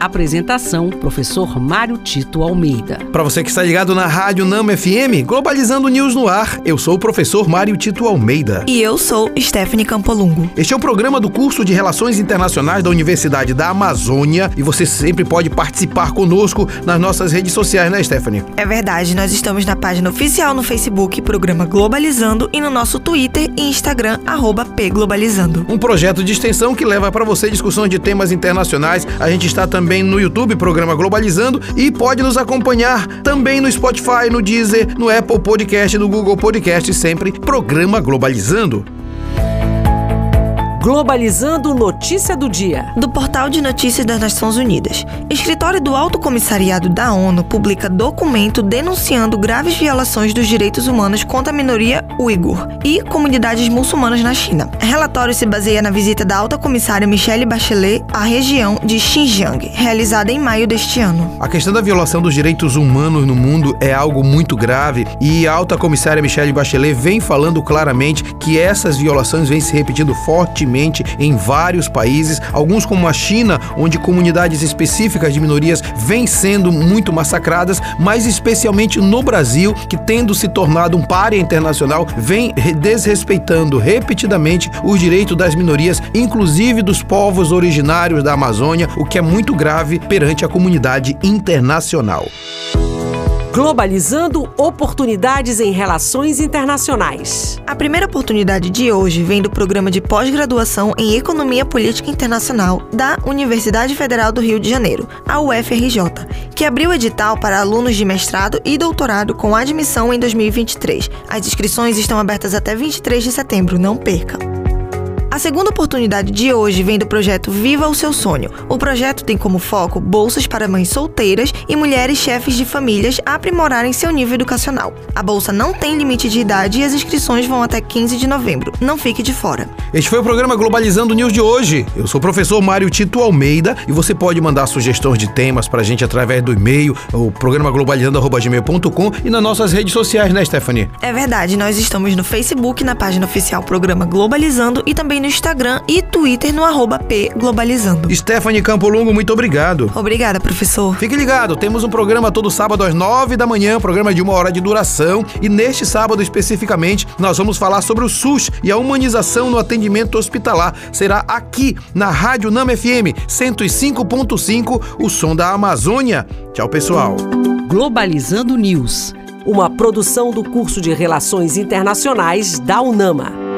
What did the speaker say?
Apresentação: Professor Mário Tito Almeida. Para você que está ligado na Rádio Nama FM, Globalizando News no ar, eu sou o professor Mário Tito Almeida. E eu sou Stephanie Campolungo. Este é o programa do curso de Relações Internacionais da Universidade da Amazônia e você sempre pode participar conosco nas nossas redes sociais, né, Stephanie? É verdade, nós estamos na página oficial no Facebook, programa Globalizando, e no nosso Twitter e Instagram, arroba pglobalizando. Um projeto de extensão que leva para você discussões de temas internacionais. A gente está também também no YouTube, programa Globalizando, e pode nos acompanhar também no Spotify, no Deezer, no Apple Podcast, no Google Podcast, sempre programa Globalizando. Globalizando Notícia do Dia. Do Portal de Notícias das Nações Unidas. Escritório do Alto Comissariado da ONU publica documento denunciando graves violações dos direitos humanos contra a minoria uigur e comunidades muçulmanas na China. O relatório se baseia na visita da alta comissária Michelle Bachelet à região de Xinjiang, realizada em maio deste ano. A questão da violação dos direitos humanos no mundo é algo muito grave e a alta comissária Michelle Bachelet vem falando claramente que essas violações vêm se repetindo fortemente em vários países, alguns como a China, onde comunidades específicas de minorias vêm sendo muito massacradas, mas especialmente no Brasil, que tendo se tornado um párea internacional, vem desrespeitando repetidamente os direitos das minorias, inclusive dos povos originários da Amazônia, o que é muito grave perante a comunidade internacional. Globalizando oportunidades em relações internacionais. A primeira oportunidade de hoje vem do programa de pós-graduação em Economia Política Internacional da Universidade Federal do Rio de Janeiro, a UFRJ, que abriu edital para alunos de mestrado e doutorado com admissão em 2023. As inscrições estão abertas até 23 de setembro, não perca! A segunda oportunidade de hoje vem do projeto Viva o Seu Sonho. O projeto tem como foco bolsas para mães solteiras e mulheres chefes de famílias aprimorarem seu nível educacional. A bolsa não tem limite de idade e as inscrições vão até 15 de novembro. Não fique de fora. Este foi o programa Globalizando News de hoje. Eu sou o professor Mário Tito Almeida e você pode mandar sugestões de temas para a gente através do e-mail, o programa globalizando.gmail.com e nas nossas redes sociais, né, Stephanie? É verdade, nós estamos no Facebook, na página oficial Programa Globalizando e também no Instagram e Twitter no arroba pglobalizando. Stephanie Campolungo, muito obrigado. Obrigada, professor. Fique ligado, temos um programa todo sábado às nove da manhã, programa de uma hora de duração. E neste sábado especificamente, nós vamos falar sobre o SUS e a humanização no atendimento hospitalar. Será aqui na Rádio Nama FM 105.5, o som da Amazônia. Tchau, pessoal. Globalizando News, uma produção do curso de Relações Internacionais da UNAMA.